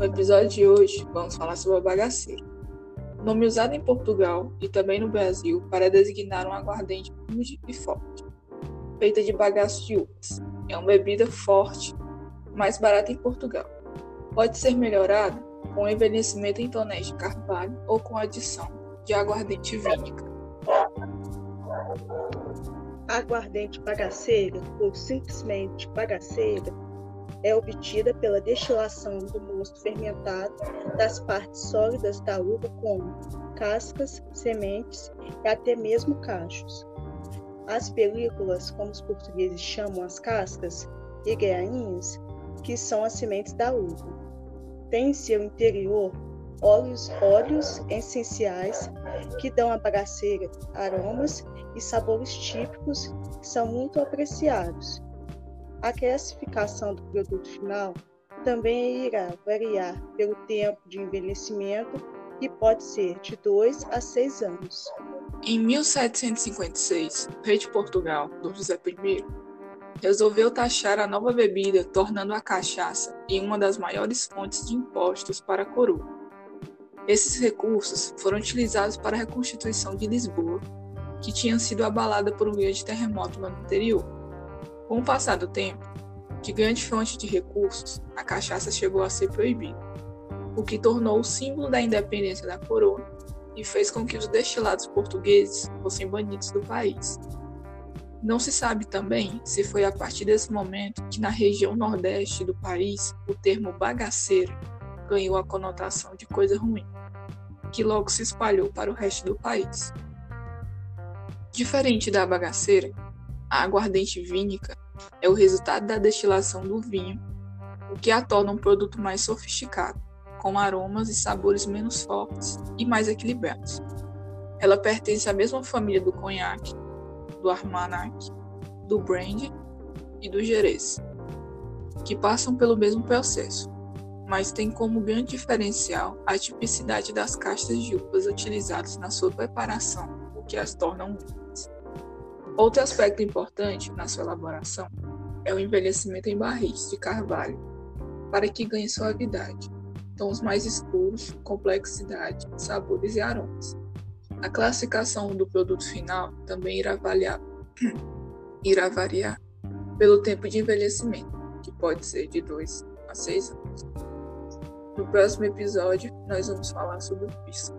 No episódio de hoje, vamos falar sobre a bagaceira. Nome usado em Portugal e também no Brasil para designar um aguardente rude e forte, feita de bagaço de uvas. É uma bebida forte, mais barata em Portugal. Pode ser melhorada com envelhecimento em tonéis de carvalho ou com adição de aguardente vínica. Aguardente bagaceira, ou simplesmente bagaceira, é obtida pela destilação do mosto fermentado das partes sólidas da uva, como cascas, sementes e até mesmo cachos. As películas, como os portugueses chamam as cascas, e grainhas, que são as sementes da uva, têm em seu interior óleos, óleos essenciais que dão à bagaceira aromas e sabores típicos que são muito apreciados a classificação do produto final também irá variar pelo tempo de envelhecimento, que pode ser de 2 a 6 anos. Em 1756, o rei de Portugal, Dom José I, resolveu taxar a nova bebida, tornando a cachaça em uma das maiores fontes de impostos para a coroa. Esses recursos foram utilizados para a reconstituição de Lisboa, que tinha sido abalada por um grande terremoto no ano anterior. Com o passar do tempo, de grande fonte de recursos, a cachaça chegou a ser proibida, o que tornou o símbolo da independência da coroa e fez com que os destilados portugueses fossem banidos do país. Não se sabe também se foi a partir desse momento que na região nordeste do país o termo bagaceira ganhou a conotação de coisa ruim, que logo se espalhou para o resto do país. Diferente da bagaceira, a aguardente vínica é o resultado da destilação do vinho, o que a torna um produto mais sofisticado, com aromas e sabores menos fortes e mais equilibrados. Ela pertence à mesma família do conhaque, do armagnac, do brandy e do jerez, que passam pelo mesmo processo, mas tem como grande diferencial a tipicidade das castas de uvas utilizadas na sua preparação, o que as tornam únicas. Outro aspecto importante na sua elaboração é o envelhecimento em barris de carvalho, para que ganhe suavidade, tons mais escuros, complexidade, sabores e aromas. A classificação do produto final também irá, variar, irá variar pelo tempo de envelhecimento, que pode ser de 2 a 6 anos. No próximo episódio, nós vamos falar sobre o pisco.